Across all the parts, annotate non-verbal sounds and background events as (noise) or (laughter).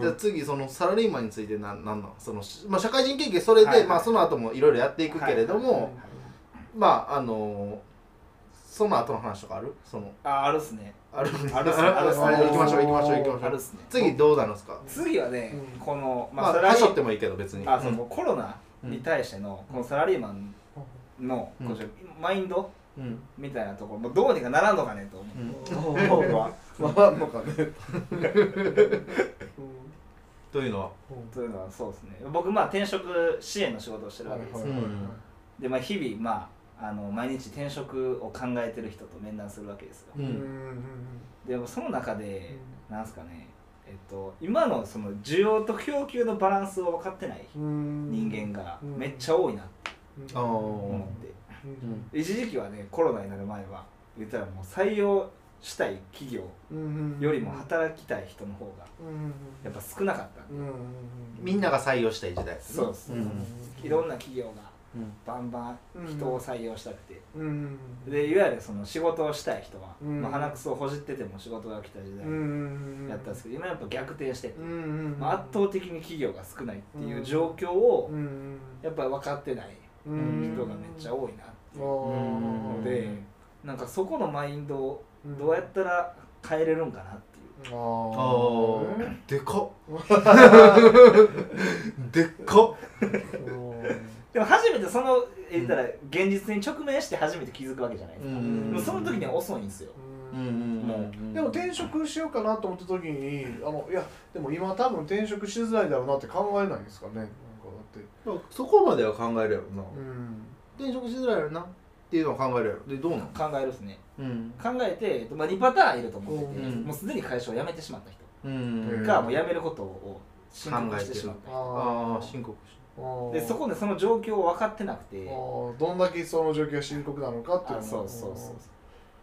じゃあ次そのサラリーマンについてなんなんなんその、まあ、社会人経験それで、はいはいまあ、その後もいろいろやっていくけれども、はいはいはいまああのその後の話とかある？そのああるっすね。ある (laughs) あるっすね。あるっすね。行きましょう行きましょう行きましょう。あるっすね。次どうなるんですか？次はね、うん。この、まあ、サラリー走ってもいいけど別に。あそうもうコロナに対してのこのサラリーマンの、うん。マインド？うん。うんみたいなところ。もうどうにかならんのかねと思う、うん。(laughs) 僕は。回んのかね (laughs) というのは？というのはそうですね。僕まあ転職支援の仕事をしてるわけです。よ、はいはいでまあ日々まああの毎日転職を考えてる人と面談するわけですよ、ううん。んでもその中で、なんすかね。えっと今のその需要と供給のバランスを分かってない人人間がめっちゃ多いなってあー。思って、うん。一時期はねコロナになる前は言ったらもう採用したい企業よりも働きたい人の方がやっぱ少なかった。んで、みんなが採用したい時代ですね。そうです、うんいろんな企業がうん。バンバン人を採用したくて、うんでいわゆるその仕事をしたい人は、うんまあ、鼻くそをほじってても仕事が来た時代やったんですけど今やっぱ逆転してて、まあ、圧倒的に企業が少ないっていう状況をやっぱり分かってない人がめっちゃ多いなっていう。のでなんかそこのマインドをどうやったら変えれるんかなっていう。ああー。でかっ。(laughs) でっかっ。でも初めてその言ったら現実に直面して初めて気づくわけじゃないですか、その時には遅いんですよ、うん。うんもう。ん。でも転職しようかなと思った時にあのいやでも今多分転職しづらいだろうなって考えないんですかね。なんかだって。そこまでは考えるやろな。うん。転職しづらいやろな。っていうのは考えるやろ。でどうなの？考えるですねうん。考えて、まあ、2パターンいると思ってて、うん。もうすでに会社を辞めてしまった人うん。か、もう辞めることを申告してしまった人。ああ深刻でそこでその状況を分かってなくてどんだけその状況が深刻なのかっていうのあそうそうそう。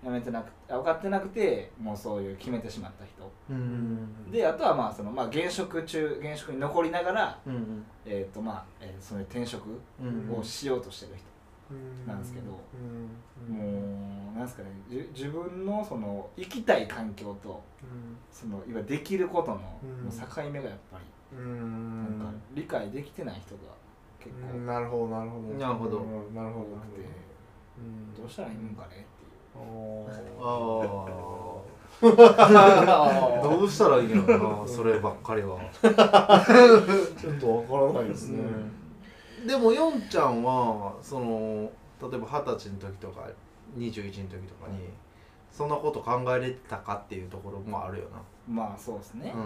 辞めてなくあ分かってなくてもうそういう決めてしまった人。うん。であとはまあその、まあ、現職中現職に残りながら、うんえーとまあえーそういう転職うん。をしようとしてる人、なんですけどうんもうなんですかねじ自分のその生きたい環境とそのいわゆるできることの境目がやっぱりうん。なんか理解できてない人が結構うんなるほどなるほど。なるほど。うんなるほど多くてうんどうしたらいいんかねっていう。あああ (laughs) どうしたらいいんやろなそればっかりは。(laughs) (laughs) ちょっとわからないですねでもヨンちゃんはその例えば二十歳の時とか21の時とかにそんなこと考えれたかっていうところもあるよまあそうですね、な、うん、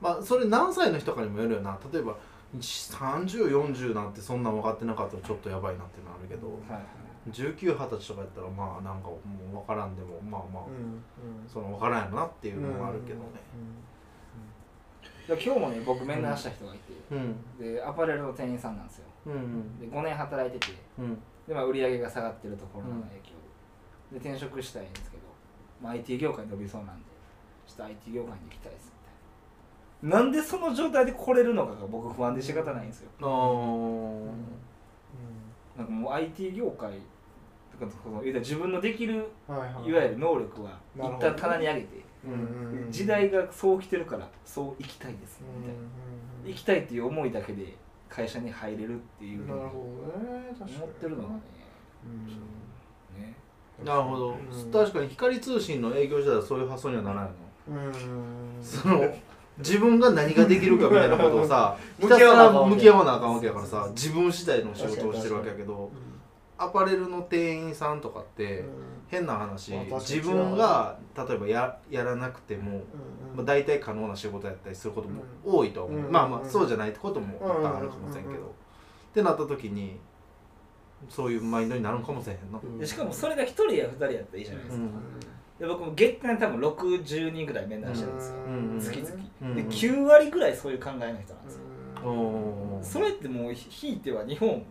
まあそれ何歳の人かにもよるよな。例えば3040なんてそんなん分かってなかったらちょっとやばいなってなるけどはい1920歳とかやったらまあなんかもう分からんでもまあまあ、うんその分からんやろなっていうのもあるけどね。で今日もね僕面談した人がいて、うん。でアパレルの店員さんなんですよ。うんで5年働いててうん。で、まあ、売り上げが下がってるところの影響で,、で転職したいんですけど、まあ、IT 業界に伸びそうなんでちょっと IT 業界に行きたいですみたいな。なんでその状態で来れるのかが僕不安で仕方ないんですよ。あー。なんかもう IT 業界とかその自分のできるはいはい。いわゆる能力は一旦棚に上げて、うん時代がそう来てるからそう生きたいですみたいな、うん生きたいっていう思いだけで会社に入れるっていうなるほどね確かに思ってるのがね。うん。ね。なるほど、うん。確かに光通信の営業時代はそういう発想にはならないの。うん。その自分が何ができるかみたいなことをさひ (laughs) 向たすき合わなあかんわけら。向き合わなあかんわけやからさ自分次第の仕事をしてるわけやけどアパレルの店員さんとかって変な話自分が例えばややらなくても、まあ、大体可能な仕事やったりすることも多いと思う、うんまあまあそうじゃないこともいっぱいあるかもしれんけど、うんってなった時にそういうマインドになるんかもしれへんな、でしかもそれが1人や2人やったらいいじゃないですか、うん。で僕も月間多分60人ぐらい面談してるんですよ、うん月々、うんで9割ぐらいそういう考えの人なんですよ、それってもうひいては日本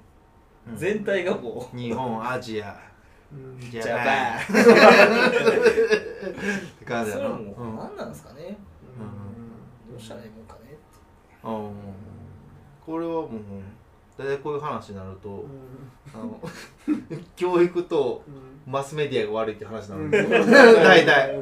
うん。全体がもう、日本アジア。ジジャパン。って感ンじやな。それはも何なんですかね、うん。どうしたらいいもんかね。ってう。んこれはもう大体こういう話になるとあの教育とマスメディアが悪いって話なん。ですよ大体。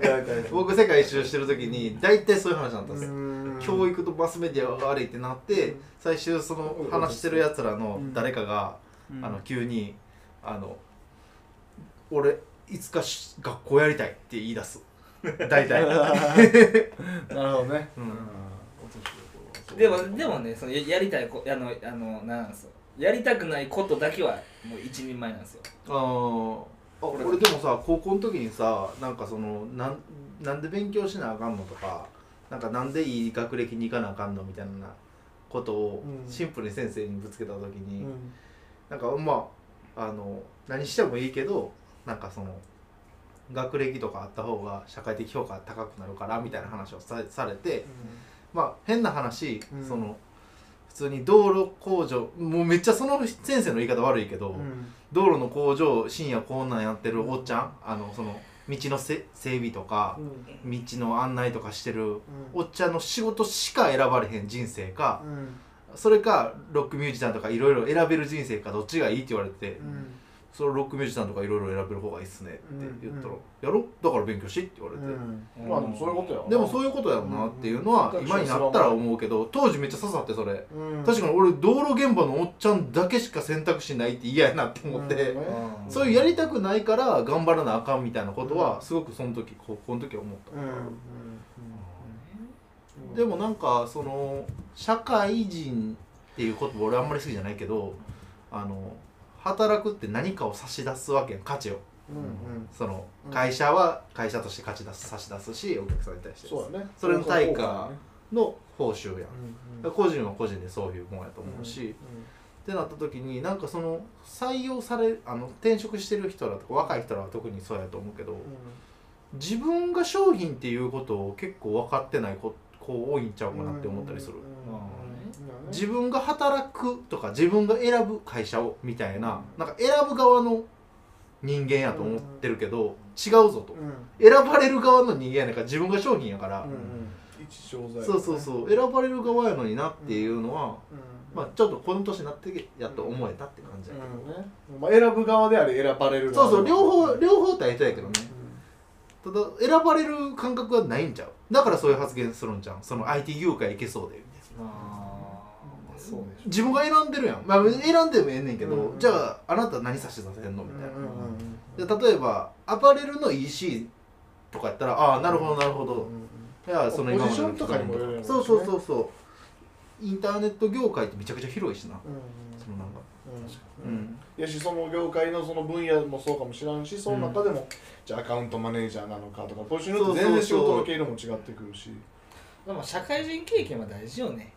僕世界一周してる時に大体そういう話になったんです。よ教育とマスメディアが悪いってなって最終その話してるやつらの誰かが、あの急にあの「俺いつか学校やりたい」って言い出す。(laughs) 大体。(laughs) なるほどね、うん、でもでもねそのやりたいこあのあのなんすやりたくないことだけはもう一人前なんですよ。ああ俺でもさ高校の時にさなんかそのなんなんで勉強しなあかんのとかなんかなんでいい学歴に行かなあかんのみたいなことをシンプルに先生にぶつけた時に、うん、なんかまああの何してもいいけどなんかその学歴とかあった方が社会的評価高くなるからみたいな話をさされて、うん、まあ変な話、うん、その普通に道路工場もうめっちゃその先生の言い方悪いけど、うん、道路の工場深夜こんなんやってるおっちゃんあのその道のせ整備とか、道の案内とかしてるおっちゃんの仕事しか選ばれへん人生か、それかロックミュージシャンとかいろいろ選べる人生かどっちがいいって言われて。そのロックミュージシャンとかいろいろ選べる方がいいっすねって言ったら「やろ？だから勉強し」って言われて、まあでもそういうことやでもそういうことやろなっていうのは今になったら思うけど当時めっちゃ刺さってそれ、確かに俺道路現場のおっちゃんだけしか選択肢ないって嫌やなって思って、そういうやりたくないから頑張らなあかんみたいなことはすごくその時高校の時は思った、でもなんかその社会人っていう言葉俺あんまり好きじゃないけどあの働くって何かを差し出すわけや価値を、うんうん、その会社は会社として価値出す差し出すしお客さんに対して。そうね。それの対価の報酬やん、うんうん、個人は個人でそういうもんやと思うし、うんうん、ってなった時になんかその採用されあの転職してる人らとか若い人らは特にそうやと思うけど、うん、自分が商品っていうことを結構分かってない子多いんちゃうかなって思ったりする。うん。うん。自分が働くとか自分が選ぶ会社をみたいななんか選ぶ側の人間やと思ってるけど、違うぞと、選ばれる側の人間やねんから自分が商品やから、そうそうそう。選ばれる側やのになっていうのは、まあ、ちょっとこの年になってやっと思えたって感じやけど、ねまあ、選ぶ側であり選ばれる側そうそう。両方両方対等やけどね、ただ選ばれる感覚はないんちゃう？だからそういう発言するんちゃうその IT 業界いけそうでみたいな。自分が選んでるやん、まあ、選んでもええねんけど、うん。うん、じゃああなた何差し出せんの？みたいな、うんうん、で例えばアパレルの EC とかやったらああなるほどなるほど、うんうん、いやその今までのとかにもそうそうそうそう。インターネット業界ってめちゃくちゃ広いしな、うんうん、そのなんか、うん、うん、やしその業界のその分野もそうかもしれんしその中でも、じゃあアカウントマネージャーなのかとかポジション全然仕事の経路も違ってくるし。でも社会人経験は大事よね。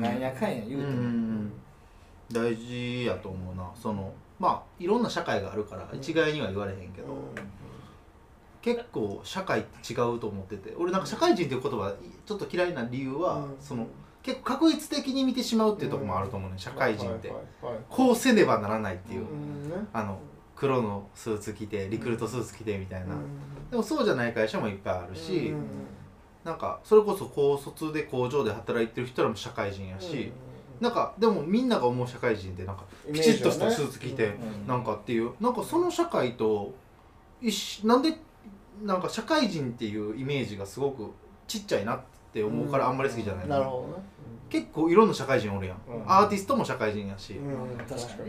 なんやかんや言うても、大事やと思うな。そのまあいろんな社会があるから一概には言われへんけど、結構社会って違うと思ってて。俺なんか社会人っていう言葉ちょっと嫌いな理由は、その結構確率的に見てしまうっていうところもあると思うね社会人って、こうせねばならないっていう、あの黒のスーツ着てリクルートスーツ着てみたいな、でもそうじゃない会社もいっぱいあるし、なんかそれこそ高卒で工場で働いてる人らも社会人やし、なんかでもみんなが思う社会人ってなんかきちっとしたスーツ着てなんかっていう。なんかその社会と一なんでなんか社会人っていうイメージがすごくちっちゃいなって思うからあんまり好きじゃない、なるほどね。結構いろんな社会人おるやん、アーティストも社会人やし、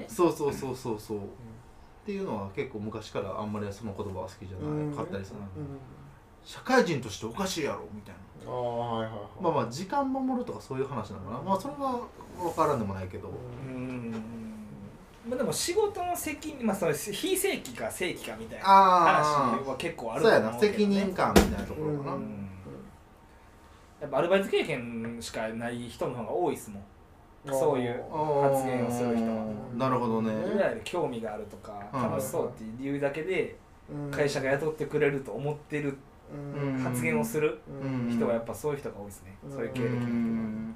そうそうそうそうそう、っていうのは結構昔からあんまりその言葉は好きじゃなかったりする、社会人としておかしいやろみたいな。あ、はいはいはい、まあまあ時間守るとかそういう話なのかな、まあそれは分からんでもないけど。うん。まあ、でも仕事の責任、まあ、その非正規か正規かみたいな話は結構あると思うけど、ね、そうやな。責任感みたいなところかな、やっぱアルバイト経験しかない人の方が多いですもん。そういう発言をする人は。なるほどね。いわゆる興味があるとか楽しそうっていう理由だけで会社が雇ってくれると思ってる発言をする人はやっぱそういう人が多いですね、そういう経歴の人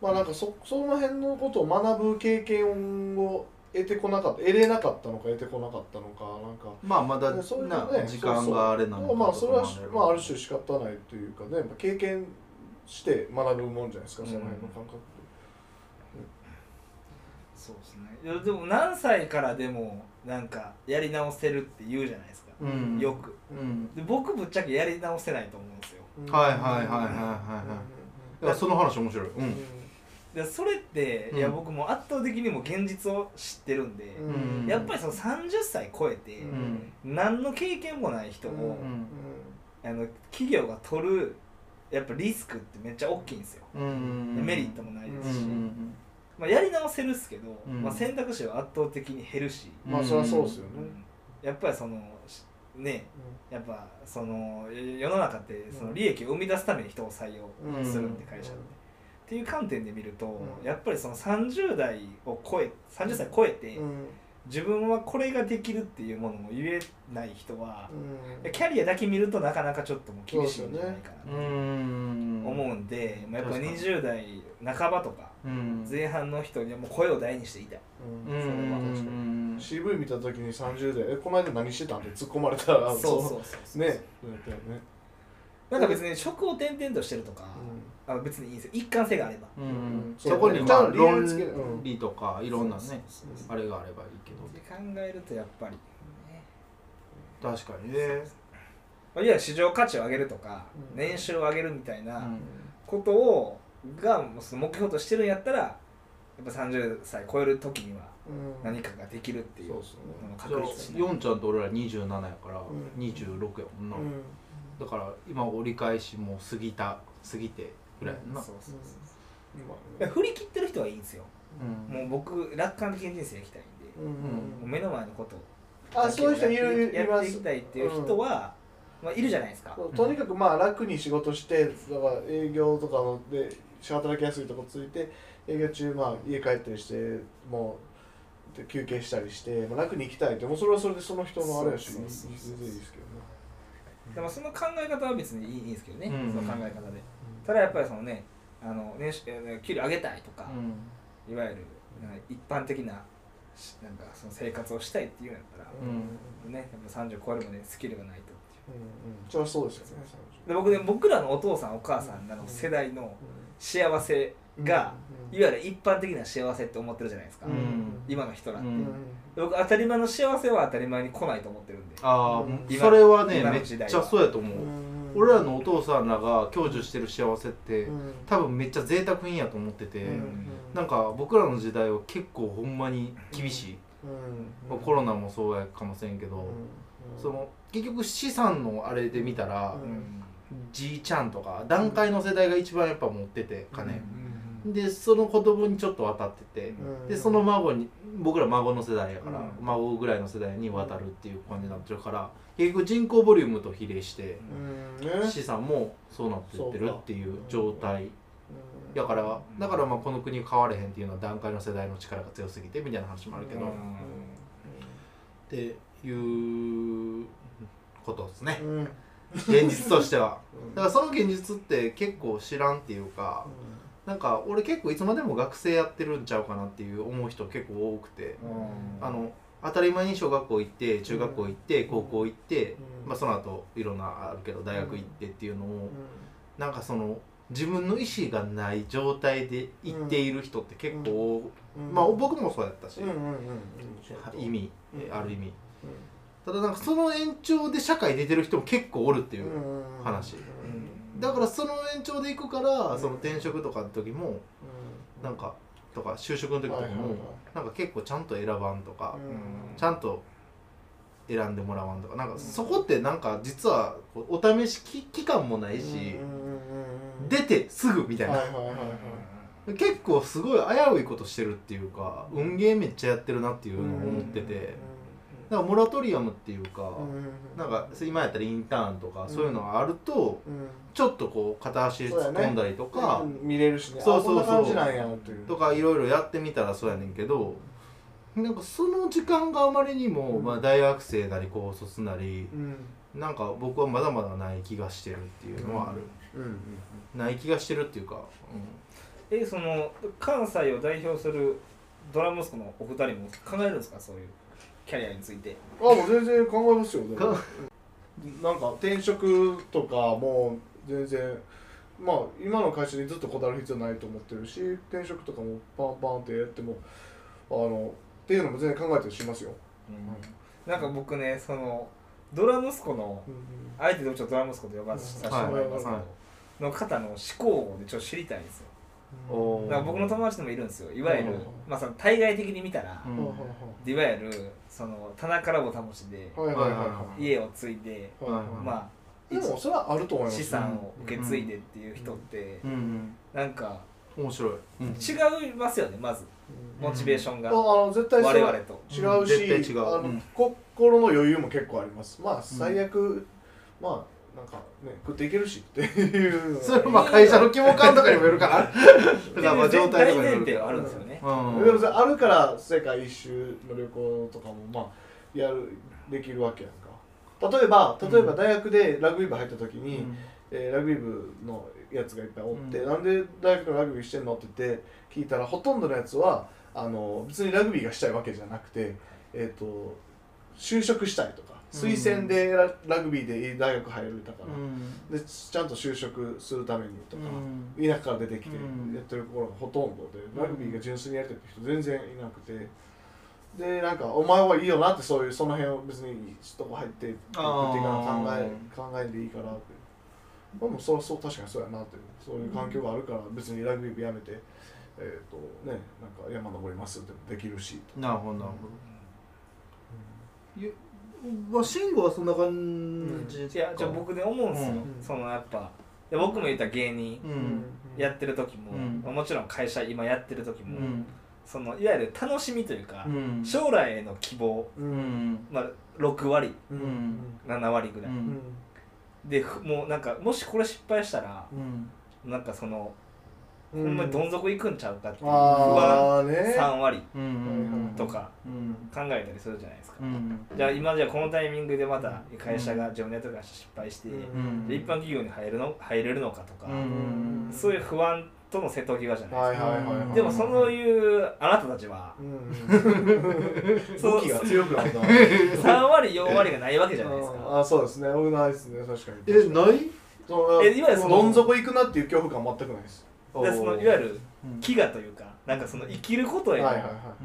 まあなんかそその辺のことを学ぶ経験を得てこなかった得れなかったのか得てこなかったのかなんか。まあまだ、ね、そういうね時間があれなのかまあそれは、まあ、ある種仕方ないというかね経験して学ぶもんじゃないですか、その辺の感覚そうですね。でも何歳からでもなんかやり直せるって言うじゃないですか、うん、よく、うん、で僕ぶっちゃけやり直せないと思うんですよ。はいはいはいはいはいはいい。やその話面白い。うん。でそれって、うん、いや僕も圧倒的にも現実を知ってるんで、うん、やっぱりその30歳超えて、うん、何の経験もない人も、あの企業が取るやっぱリスクってめっちゃ大きいんですよ、メリットもないですし、まあ、やり直せるっすけど、まあ、選択肢は圧倒的に減るし、まあそりゃそうですよね、やっぱりそのね、やっぱその世の中ってその利益を生み出すために人を採用するんで会社って。っていう観点で見ると、やっぱりその30代を超え30歳超えて、自分はこれができるっていうものも言えない人は、うん、キャリアだけ見るとなかなかちょっともう厳しいんじゃないかなと思うんで、まあ、やっぱ20代半ばとか前半の人にはもう声を大にしていた。い、うん、それは CV 見た時に30代「えこの間何してたん?」って突っ込まれたらそうそうそうそうねね。なんか別に職を転々としてるとか、あ別にいいんですよ。一貫性があれば、そこにまあ論理とかいろんなねあれがあればいいけど。考えるとやっぱり、確かにね。いわゆる市場価値を上げるとか、年収を上げるみたいなことをが目標としてるんやったらやっぱ30歳超える時には何かができるっていうのの確率、ね、4ちゃんと俺ら27やから26やもんな、だから今折り返しも過ぎた過ぎてぐらいな、そうそうそう振り切ってる人はいいんですよ、もう僕楽観的な人生生きたいんで、うん目の前のこと。あそういう人いるやっていきたいっていう人は、まあ、いるじゃないですか。とにかくまあ楽に仕事してだから営業とかので働きやすいとこついて営業中まあ家帰ったりしてもう休憩したりして、まあ、楽に行きたいってもうそれはそれでその人のあれやし全然いいですけどね。でもその考え方は別にいいんですけどね、うん、その考え方で、ただやっぱりそのねあの年給料上げたいとか、いわゆる一般的ななんかその生活をしたいっていうんやったら、うん、ねやっぱ30超えるまでスキルがないとっていう、うんうん、それはそうですよね。で僕ね僕らのお父さんお母さんらの世代の幸せが、いわゆる一般的な幸せって思ってるじゃないですか、今の人らって、僕当たり前の幸せは当たり前に来ないと思ってるんで。ああそれはねめっちゃそうやと思う、俺らのお父さんらが享受してる幸せって、多分めっちゃ贅沢品やと思ってて、なんか僕らの時代は結構ほんまに厳しい、コロナもそうやかもしれんけど、その結局資産のあれで見たら、じいちゃんとか段階の世代が一番やっぱ持ってて金、でその子供にちょっと渡ってて、でその孫に僕ら孫の世代やから、孫ぐらいの世代に渡るっていう感じになってるから結局人口ボリュームと比例して、資産もそうなってってるっていう状態。だからだからまあこの国変われへんっていうのは段階の世代の力が強すぎてみたいな話もあるけど、っていうことですね、現実としては。だからその現実って結構知らんっていうか、なんか俺結構いつまでも学生やってるんちゃうかなっていう思う人結構多くて、あの当たり前に小学校行って中学校行って、高校行って、まあ、その後いろんなあるけど大学行ってっていうのを、うなんかその自分の意思がない状態で行っている人って結構、まあ僕もそうやったし、意味ある意味、ただなんかその延長で社会出てる人も結構おるっていう話。だからその延長でいくから、その転職とかの時も、なんかとか就職の時とかも、なんか結構ちゃんと選ばんとか、ちゃんと選んでもらわんとかなんかそこってなんか実はお試し期間もないし、出てすぐみたいな、結構すごい危ういことしてるっていうか運ゲーめっちゃやってるなっていうのを思ってて。なんかモラトリアムっていうか、なんか今やったらインターンとかそういうのがあると、ちょっとこう片足突っ込んだりとか、見れるしね。そうそうそう。とかいろいろやってみたらそうやねんけどなんかその時間があまりにも、まあ、大学生なり高卒なり、なんか僕はまだまだない気がしてるっていうのはある、ない気がしてるっていうか、うん、えその関西を代表するドラムスコのお二人も考えるんですか？そういうキャリアについて。あもう全然考えますよなんか転職とかも全然まあ今の会社にずっとこだわる必要ないと思ってるし転職とかもパンパンってやってもあのっていうのも全然考えたりしますよ、うん、なんか僕ねそのドラ息子の、相手でもちょっとドラ息子と呼ばせてもらいますけど、はい。はい、の方の思考でちょっと知りたいんですよだから僕の友達でもいるんですよ。いわゆる、まあ、その対外的に見たら、いわゆるその棚からぼたもしで家を継いで、まあでもそれはあると思います資産を受け継いでっていう人って、なんか面白い、違いますよねまず。モチベーションが、あの絶対我々と。違うし、違う。あの、心の余裕も結構あります。まあ最悪、まあなんかね食っていけるしっていうそれまあ会社の規模感とかにもよるからだ (laughs) からまあ状態とかによるあるんですよね、でもあるから世界一周の旅行とかもまあやるできるわけやんか。例えば例えば大学でラグビー部入った時に、うん、えー、ラグビー部のやつがいっぱいおって、うん、なんで大学のラグビーしてんのって言って聞いたらほとんどのやつはあの別にラグビーがしたいわけじゃなくて、えーと就職したいとか推薦でララグビーで大学入るだから、うん、でちゃんと就職するためにとか、うん、田舎から出てきてやってるところがほとんどで、ラグビーが純粋にやってる人全然いなくて。でなんかお前はいいよなってそういうその辺を別にとこ入ってっていうか考え考えでいいからって。でもそそう確かにそうやなってそういう環境があるから別にラグビー部やめて、えっ、ー、とねなんか山登りますってできるしなるほどなるほど、うんまあ慎吾はそんな感じ、うん、いやじゃあ僕で思うんですよ、うん、そのやっぱ僕も言った芸人やってる時も、うん、もちろん会社今やってる時も、そのいわゆる楽しみというか、将来への希望、まあ、6割、うん、7割ぐらい、でもうなんかもしこれ失敗したら、なんかそのほんまにどん底行くんちゃうかっていう。不安。3割。とか。考えたりするじゃないですか、じゃあ今じゃあこのタイミングでまた会社が自分でやってる会社失敗して、で一般企業に入るの入れるのかとか、そういう不安との瀬戸際じゃないですか。でもそういうあなたたちは、(laughs) 動きが強くなった3割4割がないわけじゃないですか。あそうですね。僕ないですね。確かに。えない？えいわゆるどん底行くなっていう恐怖感全くないです。でそのいわゆる飢餓というか、なんかその生きることへの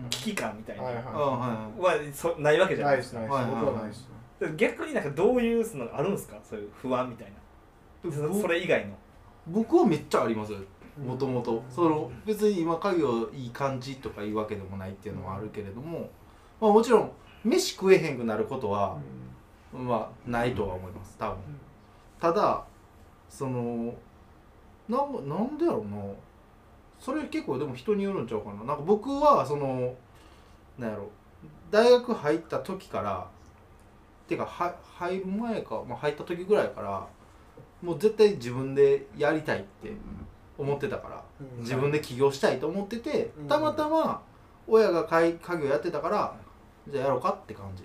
危機感みたいなはそないわけじゃないですか。逆になんかどういうのあるんですか？そういう不安みたいな。それ以外の。僕はめっちゃあります。もともと。その別に今家業いい感じとかいうわけでもないっていうのはあるけれども、まあ、もちろん飯食えへんくなることは、まあないとは思います。多分。ただそのななんでやろうな。それ結構でも人によるんちゃうかな。なんか僕はそのなんやろ。大学入った時からてかは入る前か、まあ、入った時ぐらいからもう絶対自分でやりたいって思ってたから、うん、自分で起業したいと思ってて、うん、たまたま親が家業やってたからじゃあやろうかって感じ、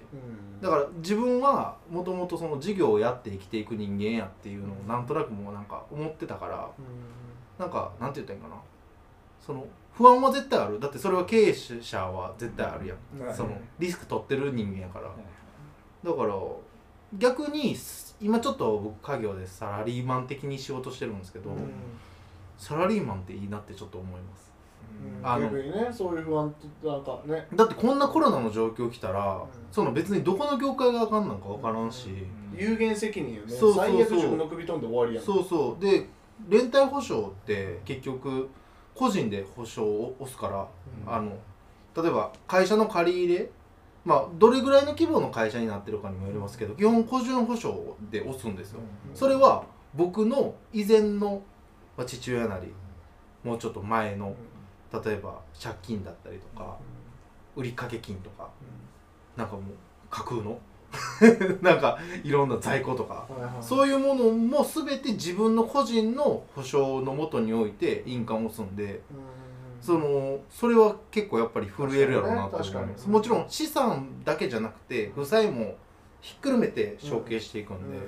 だから自分はもともとその事業をやって生きていく人間やっていうのをなんとなくもうなんか思ってたから、うなんかなんて言ったらいいかな。その不安は絶対ある。だってそれは経営者は絶対あるやん、そのリスク取ってる人間やから、だから逆に今ちょっと僕家業でサラリーマン的に仕事してるんですけど、サラリーマンっていいなってちょっと思いますあの。逆にねそういう不安なんかね。だってこんなコロナの状況来たら、うん、その別にどこの業界があかんなんか分からんし、うん、有限責任よね。そうそうそう。最悪自分の首飛んで終わりやん。そうそう。で連帯保証って結局個人で保証を押すから、うん、あの例えば会社の借り入れまあどれぐらいの規模の会社になってるかにもよりますけど基本個人保証で押すんですよ、それは僕の以前の父親なりもうちょっと前の例えば借金だったりとか、売掛金とか、なんかもう架空の (laughs) なんかいろんな在庫とか、そういうものも全て自分の個人の保証のもとにおいて印鑑を押すんで、そのそれは結構やっぱり震えるやろうなと思います、もちろん資産だけじゃなくて負債もひっくるめて承継していくんで、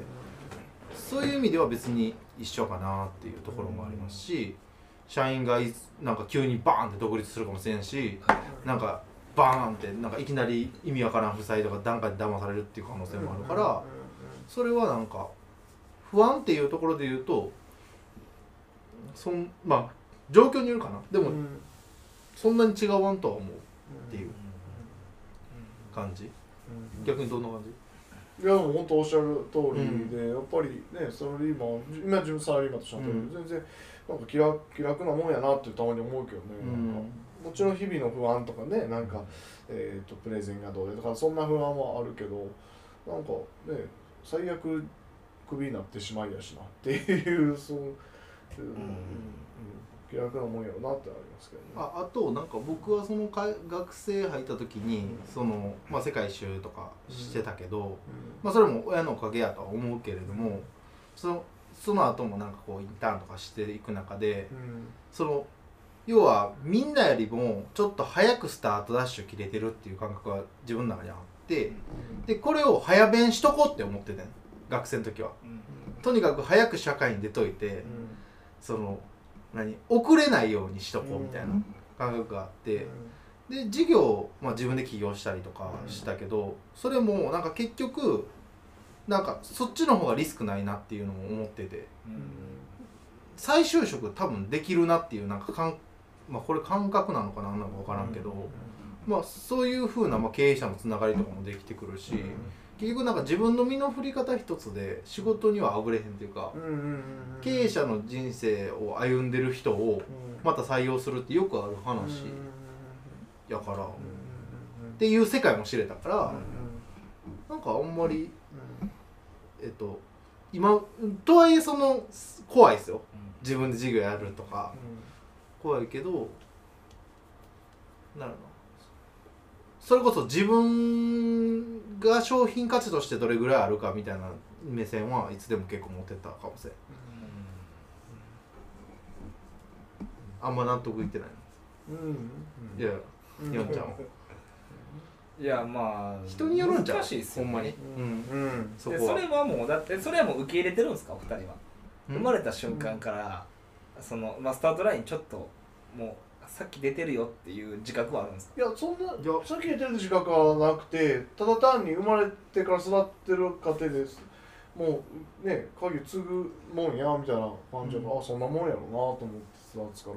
そういう意味では別に一緒かなっていうところもありますし、社員がなんか急にバーンって独立するかもしれんし、なんかバーンってなんかいきなり意味わからん負債とか段階で騙されるっていう可能性もあるから、それはなんか不安っていうところで言うとそんまあ状況によるかな。でも、そんなに違わんとは思うっていう感じ、逆にどんな感じ？いやでも本当おっしゃる通りで、やっぱりねサラリーマン今自分サラリーマンとしては、全然なんか気楽気楽なもんやなってたまに思うけどね、なんかもちろん日々の不安とかねなんか、えーと、プレゼンがどうでとかそんな不安はあるけどなんかね最悪クビになってしまいやしなっていう (laughs) そう、うんうん、気楽なもんやろなってありますけどね。ああとなんか僕はそのか学生入った時に、その、まあ、世界一周とかしてたけど、うん、まあ、それも親のおかげやとは思うけれども、そのその後もなんかこうインターンとかしていく中で、その要はみんなよりもちょっと早くスタートダッシュ切れてるっていう感覚が自分の中にあってでこれを早弁しとこうって思ってて学生の時は、とにかく早く社会に出といて、その何遅れないようにしとこうみたいな感覚があって、で授業、まあ、自分で起業したりとかしたけど、それもなんか結局なんかそっちの方がリスクないなっていうのも思ってて、再就職多分できるなっていうなんかかんまあ、これ感覚なのかななんか分からんけど、まあ、そういうふうな、まあ、経営者のつながりとかもできてくるし、結局なんか自分の身の振り方一つで仕事にはあぶれへんっていうか、経営者の人生を歩んでる人をまた採用するってよくある話やから、っていう世界も知れたから、なんかあんまり、えっと今とはいえその怖いですよ。自分で授業やるとか。怖いけどなるのそれこそ自分が商品価値としてどれぐらいあるかみたいな目線はいつでも結構持ってたかもしれん、あんま納得いってないの、うん、いやヨンちゃんいやまあ人によるんじゃ難しいっすよ、ね、ほんまに、うん。うん、そそれはもうだってそれはもう受け入れてるんですか？お二人は、生まれた瞬間から、その、まあ、スタートラインちょっともうさっき出てるよっていう自覚はあるんですか？いやそんなさっき出てる自覚はなくてただ単に生まれてから育ってる過程ですもうね鍵継ぐもんやみたいな感じで、うん、あそんなもんやろうなと思って育つから、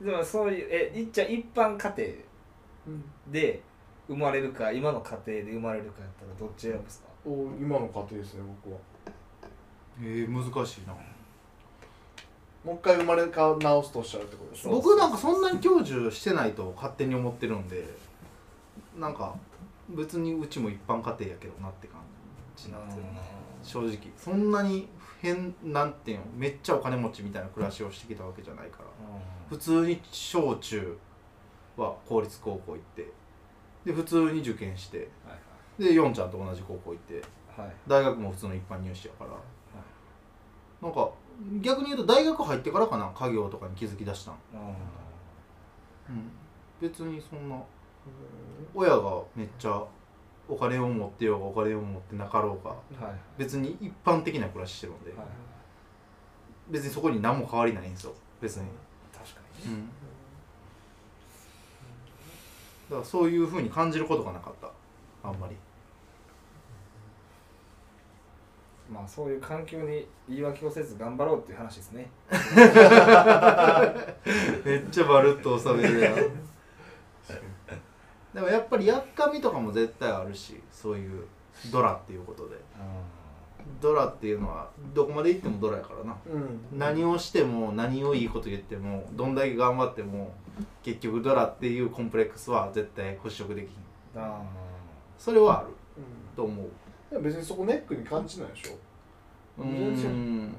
うん、でもそういうえいっちゃ一般家庭で生まれるか今の家庭で生まれるかやったらどっち選ぶんですか？お今の家庭ですね僕は。えー、難しいな。もう一回生まれ変直すとおっしゃるってことでしょ？僕なんかそんなに享受してないと勝手に思ってるんでなんか別にうちも一般家庭やけどなって感じなんですよね。正直。そんなに変なんていうのめっちゃお金持ちみたいな暮らしをしてきたわけじゃないから。普通に小中は公立高校行ってで普通に受験して、はいはい、でヨンちゃんと同じ高校行って、はい、大学も普通の一般入試やから、はい、なんか逆に言うと大学入ってからかな家業とかに気づきだしたん、うん、別にそんな親がめっちゃお金を持ってようがお金を持ってなかろうが、はい、別に一般的な暮らししてるんで、はい、別にそこに何も変わりないんですよ。別に。確かに、うん、だからそういうふうに感じることがなかった。あんまり。まあそういう環境に言い訳をせず頑張ろうっていう話ですね。(laughs) めっちゃバルッと収めるやん。でもやっぱりやっかみとかも絶対あるしそういうドラっていうことでドラっていうのはどこまで行ってもドラやからな、うん、何をしても何をいいこと言ってもどんだけ頑張っても結局ドラっていうコンプレックスは絶対払拭できひん。それはある、うん、と思う。別にそこネックに感じないでしょ。全然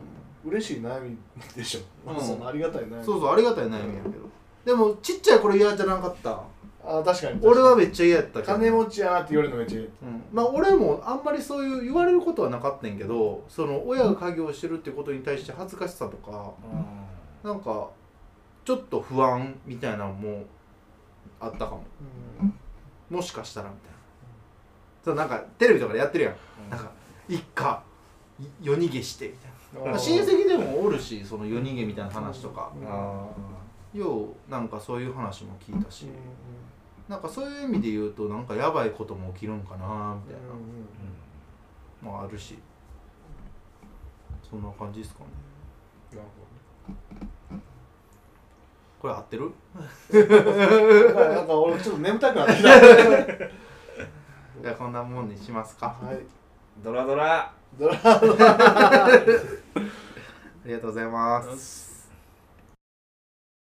嬉しい。悩みでしょ、まあ、(laughs) そのありがたい悩み。そうそうありがたい悩みやけど。でもちっちゃい頃嫌じゃなかったあ確かに。俺はめっちゃ嫌やったけど。金持ちやなって言われるのめっちゃ嫌、うん、まあ俺もあんまりそういう言われることはなかったんやけどその親が家業してるってことに対して恥ずかしさとか、うん、なんかちょっと不安みたいなのもあったかも、うん、もしかしたらみたいな。そうなんかテレビとかでやってるやん、うん、なんか一家夜逃げしてみたいな、まあ、親戚でもおるしその夜逃げみたいな話とか、ようなんかそういう話も聞いたし、うんなんかそういう意味で言うとなんかやばいことも起きるんかなみたいな、まああるし。そんな感じですかね。なるほどこれ合ってる？なんか俺ちょっと眠たくなってきた。じゃあこんなもんにしますか。はい。ドラドラ。ドラ (laughs) ありがとうございます